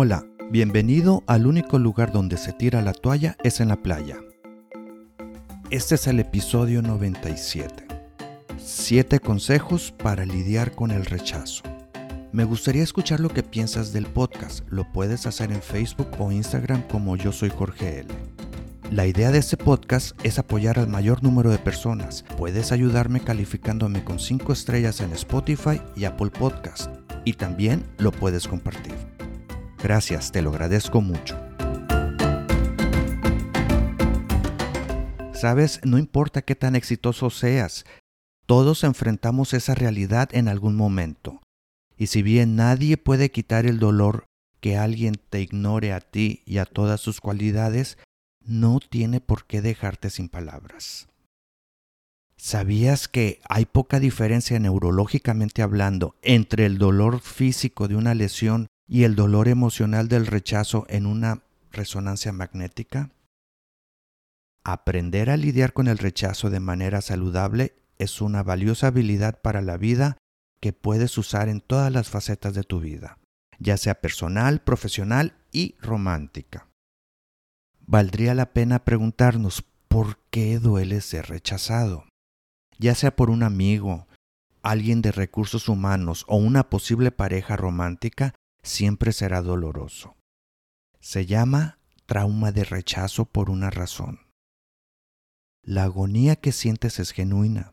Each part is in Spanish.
Hola, bienvenido al único lugar donde se tira la toalla es en la playa. Este es el episodio 97. 7 consejos para lidiar con el rechazo. Me gustaría escuchar lo que piensas del podcast. Lo puedes hacer en Facebook o Instagram como yo soy Jorge L. La idea de este podcast es apoyar al mayor número de personas. Puedes ayudarme calificándome con 5 estrellas en Spotify y Apple Podcast. Y también lo puedes compartir. Gracias, te lo agradezco mucho. Sabes, no importa qué tan exitoso seas, todos enfrentamos esa realidad en algún momento. Y si bien nadie puede quitar el dolor que alguien te ignore a ti y a todas sus cualidades, no tiene por qué dejarte sin palabras. ¿Sabías que hay poca diferencia neurológicamente hablando entre el dolor físico de una lesión y el dolor emocional del rechazo en una resonancia magnética? Aprender a lidiar con el rechazo de manera saludable es una valiosa habilidad para la vida que puedes usar en todas las facetas de tu vida, ya sea personal, profesional y romántica. Valdría la pena preguntarnos por qué duele ser rechazado, ya sea por un amigo, alguien de recursos humanos o una posible pareja romántica, siempre será doloroso. Se llama trauma de rechazo por una razón. La agonía que sientes es genuina,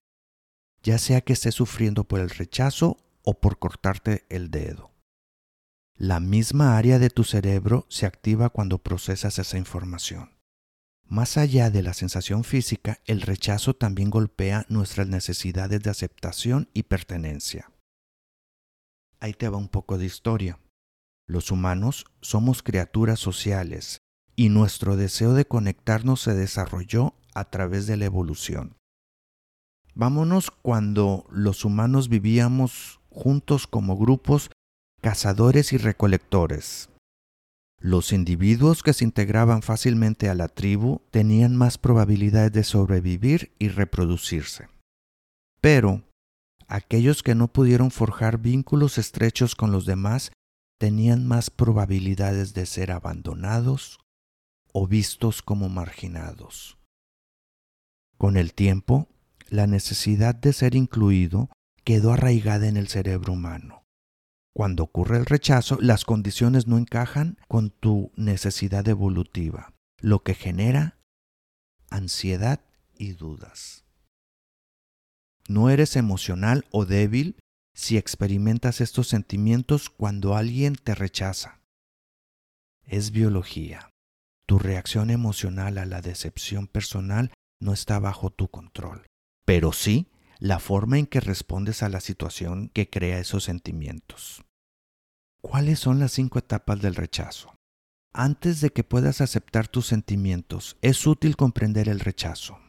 ya sea que estés sufriendo por el rechazo o por cortarte el dedo. La misma área de tu cerebro se activa cuando procesas esa información. Más allá de la sensación física, el rechazo también golpea nuestras necesidades de aceptación y pertenencia. Ahí te va un poco de historia. Los humanos somos criaturas sociales y nuestro deseo de conectarnos se desarrolló a través de la evolución. Vámonos cuando los humanos vivíamos juntos como grupos cazadores y recolectores. Los individuos que se integraban fácilmente a la tribu tenían más probabilidades de sobrevivir y reproducirse. Pero aquellos que no pudieron forjar vínculos estrechos con los demás tenían más probabilidades de ser abandonados o vistos como marginados. Con el tiempo, la necesidad de ser incluido quedó arraigada en el cerebro humano. Cuando ocurre el rechazo, las condiciones no encajan con tu necesidad evolutiva, lo que genera ansiedad y dudas. No eres emocional o débil si experimentas estos sentimientos cuando alguien te rechaza. Es biología. Tu reacción emocional a la decepción personal no está bajo tu control, pero sí la forma en que respondes a la situación que crea esos sentimientos. ¿Cuáles son las cinco etapas del rechazo? Antes de que puedas aceptar tus sentimientos, es útil comprender el rechazo.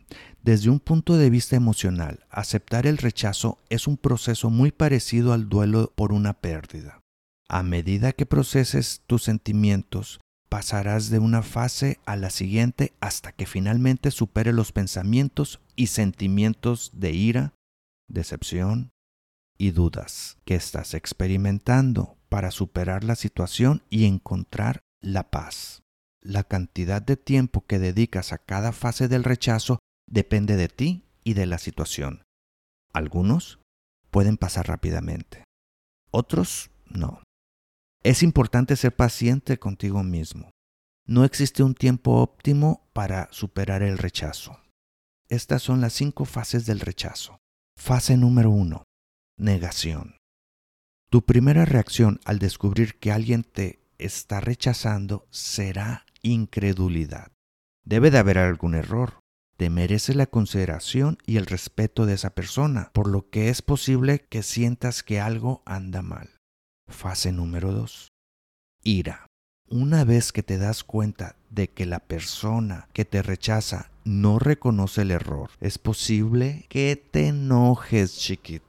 Desde un punto de vista emocional, aceptar el rechazo es un proceso muy parecido al duelo por una pérdida. A medida que proceses tus sentimientos, pasarás de una fase a la siguiente hasta que finalmente supere los pensamientos y sentimientos de ira, decepción y dudas que estás experimentando para superar la situación y encontrar la paz. La cantidad de tiempo que dedicas a cada fase del rechazo depende de ti y de la situación. Algunos pueden pasar rápidamente, otros no. Es importante ser paciente contigo mismo. No existe un tiempo óptimo para superar el rechazo. Estas son las cinco fases del rechazo. Fase número uno. Negación. Tu primera reacción al descubrir que alguien te está rechazando será incredulidad. Debe de haber algún error te merece la consideración y el respeto de esa persona, por lo que es posible que sientas que algo anda mal. Fase número 2. Ira. Una vez que te das cuenta de que la persona que te rechaza no reconoce el error, es posible que te enojes, chiquito.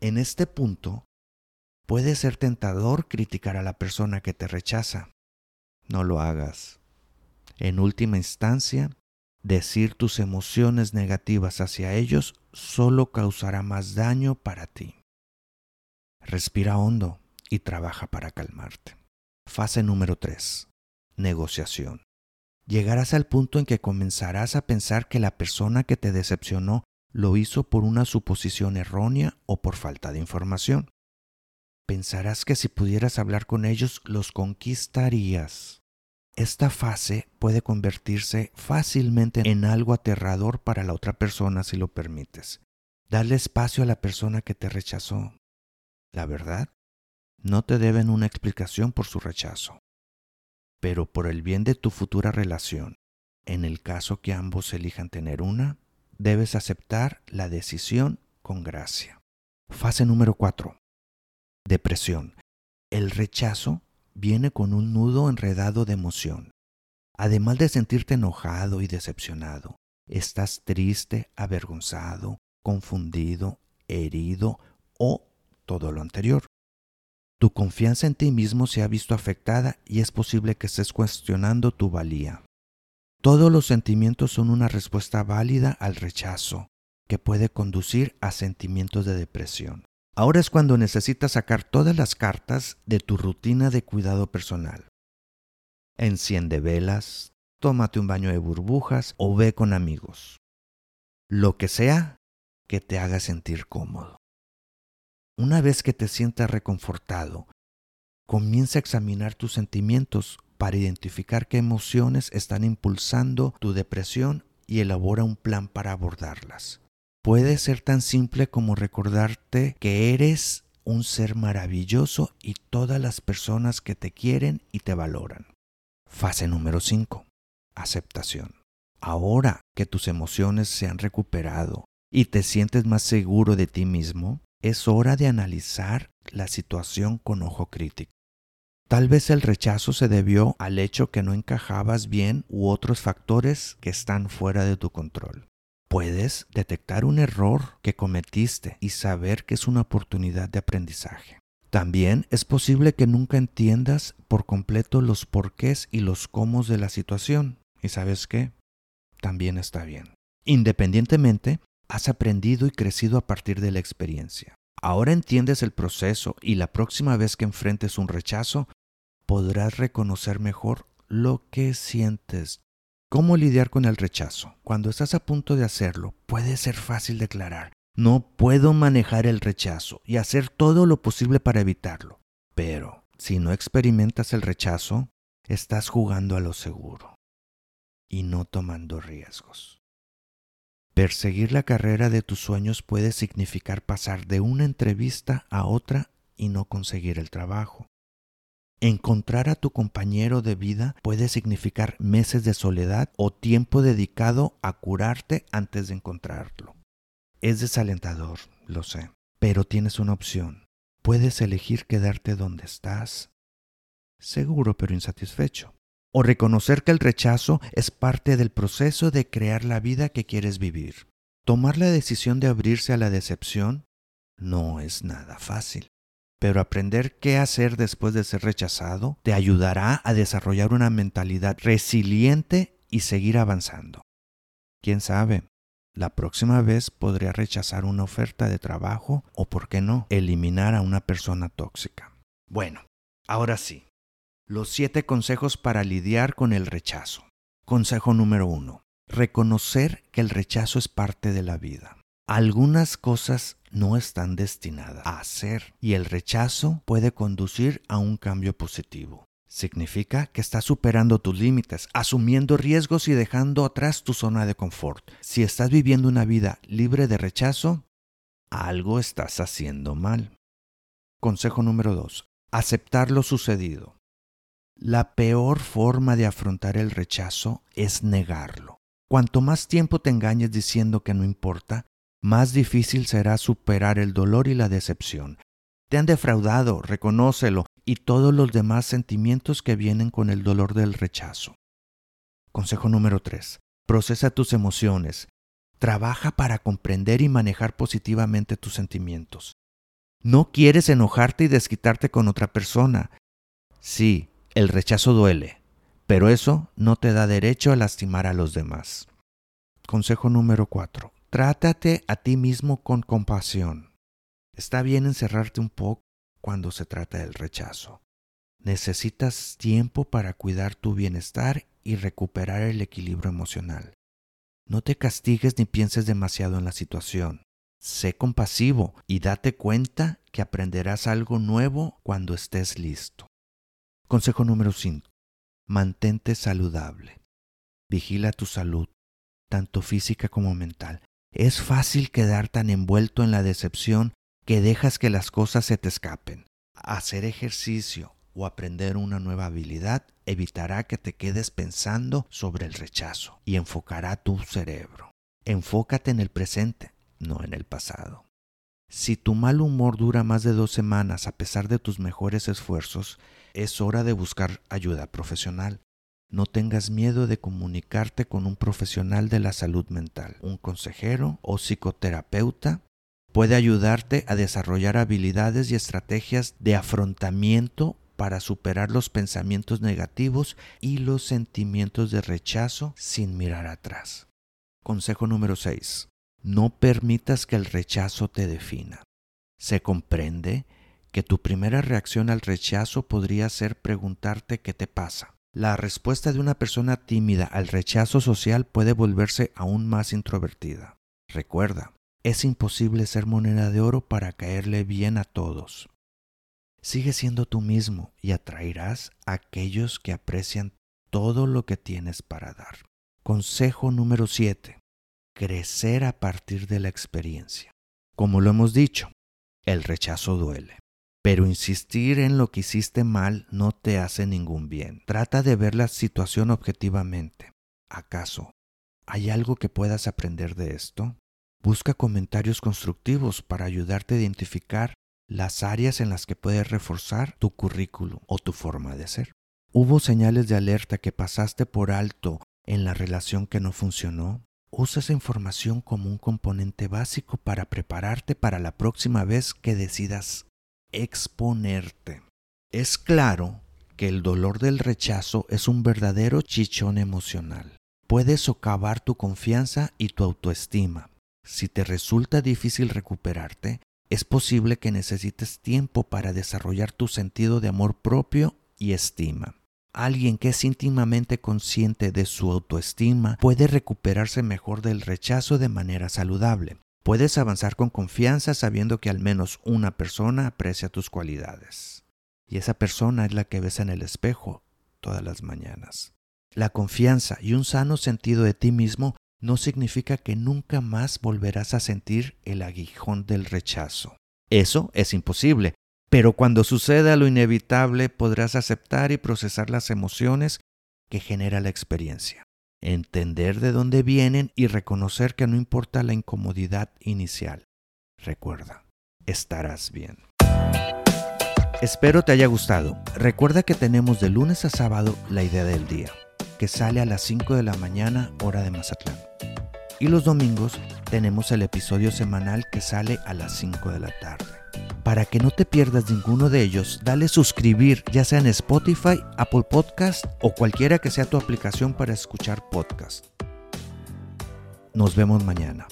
En este punto, puede ser tentador criticar a la persona que te rechaza. No lo hagas. En última instancia, Decir tus emociones negativas hacia ellos solo causará más daño para ti. Respira hondo y trabaja para calmarte. Fase número 3. Negociación. Llegarás al punto en que comenzarás a pensar que la persona que te decepcionó lo hizo por una suposición errónea o por falta de información. Pensarás que si pudieras hablar con ellos los conquistarías. Esta fase puede convertirse fácilmente en algo aterrador para la otra persona si lo permites. Dale espacio a la persona que te rechazó. La verdad, no te deben una explicación por su rechazo. Pero por el bien de tu futura relación, en el caso que ambos elijan tener una, debes aceptar la decisión con gracia. Fase número 4. Depresión. El rechazo viene con un nudo enredado de emoción. Además de sentirte enojado y decepcionado, estás triste, avergonzado, confundido, herido o todo lo anterior. Tu confianza en ti mismo se ha visto afectada y es posible que estés cuestionando tu valía. Todos los sentimientos son una respuesta válida al rechazo, que puede conducir a sentimientos de depresión. Ahora es cuando necesitas sacar todas las cartas de tu rutina de cuidado personal. Enciende velas, tómate un baño de burbujas o ve con amigos. Lo que sea que te haga sentir cómodo. Una vez que te sientas reconfortado, comienza a examinar tus sentimientos para identificar qué emociones están impulsando tu depresión y elabora un plan para abordarlas puede ser tan simple como recordarte que eres un ser maravilloso y todas las personas que te quieren y te valoran. Fase número 5. Aceptación. Ahora que tus emociones se han recuperado y te sientes más seguro de ti mismo, es hora de analizar la situación con ojo crítico. Tal vez el rechazo se debió al hecho que no encajabas bien u otros factores que están fuera de tu control puedes detectar un error que cometiste y saber que es una oportunidad de aprendizaje. También es posible que nunca entiendas por completo los porqués y los cómo de la situación. ¿Y sabes qué? También está bien. Independientemente, has aprendido y crecido a partir de la experiencia. Ahora entiendes el proceso y la próxima vez que enfrentes un rechazo, podrás reconocer mejor lo que sientes ¿Cómo lidiar con el rechazo? Cuando estás a punto de hacerlo, puede ser fácil declarar, no puedo manejar el rechazo y hacer todo lo posible para evitarlo. Pero si no experimentas el rechazo, estás jugando a lo seguro y no tomando riesgos. Perseguir la carrera de tus sueños puede significar pasar de una entrevista a otra y no conseguir el trabajo. Encontrar a tu compañero de vida puede significar meses de soledad o tiempo dedicado a curarte antes de encontrarlo. Es desalentador, lo sé, pero tienes una opción. Puedes elegir quedarte donde estás, seguro pero insatisfecho, o reconocer que el rechazo es parte del proceso de crear la vida que quieres vivir. Tomar la decisión de abrirse a la decepción no es nada fácil pero aprender qué hacer después de ser rechazado te ayudará a desarrollar una mentalidad resiliente y seguir avanzando. ¿Quién sabe? La próxima vez podría rechazar una oferta de trabajo o, por qué no, eliminar a una persona tóxica. Bueno, ahora sí. Los siete consejos para lidiar con el rechazo. Consejo número uno. Reconocer que el rechazo es parte de la vida. Algunas cosas no están destinadas a hacer y el rechazo puede conducir a un cambio positivo. Significa que estás superando tus límites, asumiendo riesgos y dejando atrás tu zona de confort. Si estás viviendo una vida libre de rechazo, algo estás haciendo mal. Consejo número 2. Aceptar lo sucedido. La peor forma de afrontar el rechazo es negarlo. Cuanto más tiempo te engañes diciendo que no importa, más difícil será superar el dolor y la decepción. Te han defraudado, reconócelo, y todos los demás sentimientos que vienen con el dolor del rechazo. Consejo número 3. Procesa tus emociones. Trabaja para comprender y manejar positivamente tus sentimientos. No quieres enojarte y desquitarte con otra persona. Sí, el rechazo duele, pero eso no te da derecho a lastimar a los demás. Consejo número 4. Trátate a ti mismo con compasión. Está bien encerrarte un poco cuando se trata del rechazo. Necesitas tiempo para cuidar tu bienestar y recuperar el equilibrio emocional. No te castigues ni pienses demasiado en la situación. Sé compasivo y date cuenta que aprenderás algo nuevo cuando estés listo. Consejo número 5. Mantente saludable. Vigila tu salud, tanto física como mental. Es fácil quedar tan envuelto en la decepción que dejas que las cosas se te escapen. Hacer ejercicio o aprender una nueva habilidad evitará que te quedes pensando sobre el rechazo y enfocará tu cerebro. Enfócate en el presente no en el pasado. Si tu mal humor dura más de dos semanas a pesar de tus mejores esfuerzos, es hora de buscar ayuda profesional. No tengas miedo de comunicarte con un profesional de la salud mental. Un consejero o psicoterapeuta puede ayudarte a desarrollar habilidades y estrategias de afrontamiento para superar los pensamientos negativos y los sentimientos de rechazo sin mirar atrás. Consejo número 6. No permitas que el rechazo te defina. Se comprende que tu primera reacción al rechazo podría ser preguntarte qué te pasa. La respuesta de una persona tímida al rechazo social puede volverse aún más introvertida. Recuerda, es imposible ser moneda de oro para caerle bien a todos. Sigue siendo tú mismo y atraerás a aquellos que aprecian todo lo que tienes para dar. Consejo número 7 crecer a partir de la experiencia. Como lo hemos dicho, el rechazo duele. Pero insistir en lo que hiciste mal no te hace ningún bien. Trata de ver la situación objetivamente. ¿Acaso hay algo que puedas aprender de esto? Busca comentarios constructivos para ayudarte a identificar las áreas en las que puedes reforzar tu currículum o tu forma de ser. ¿Hubo señales de alerta que pasaste por alto en la relación que no funcionó? Usa esa información como un componente básico para prepararte para la próxima vez que decidas exponerte. Es claro que el dolor del rechazo es un verdadero chichón emocional. Puede socavar tu confianza y tu autoestima. Si te resulta difícil recuperarte, es posible que necesites tiempo para desarrollar tu sentido de amor propio y estima. Alguien que es íntimamente consciente de su autoestima puede recuperarse mejor del rechazo de manera saludable. Puedes avanzar con confianza sabiendo que al menos una persona aprecia tus cualidades. Y esa persona es la que ves en el espejo todas las mañanas. La confianza y un sano sentido de ti mismo no significa que nunca más volverás a sentir el aguijón del rechazo. Eso es imposible, pero cuando suceda lo inevitable podrás aceptar y procesar las emociones que genera la experiencia, entender de dónde vienen y reconocer que no importa la incomodidad inicial. Recuerda, estarás bien. Espero te haya gustado. Recuerda que tenemos de lunes a sábado la idea del día, que sale a las 5 de la mañana hora de Mazatlán. Y los domingos tenemos el episodio semanal que sale a las 5 de la tarde. Para que no te pierdas ninguno de ellos, dale suscribir ya sea en Spotify, Apple Podcast o cualquiera que sea tu aplicación para escuchar podcast. Nos vemos mañana.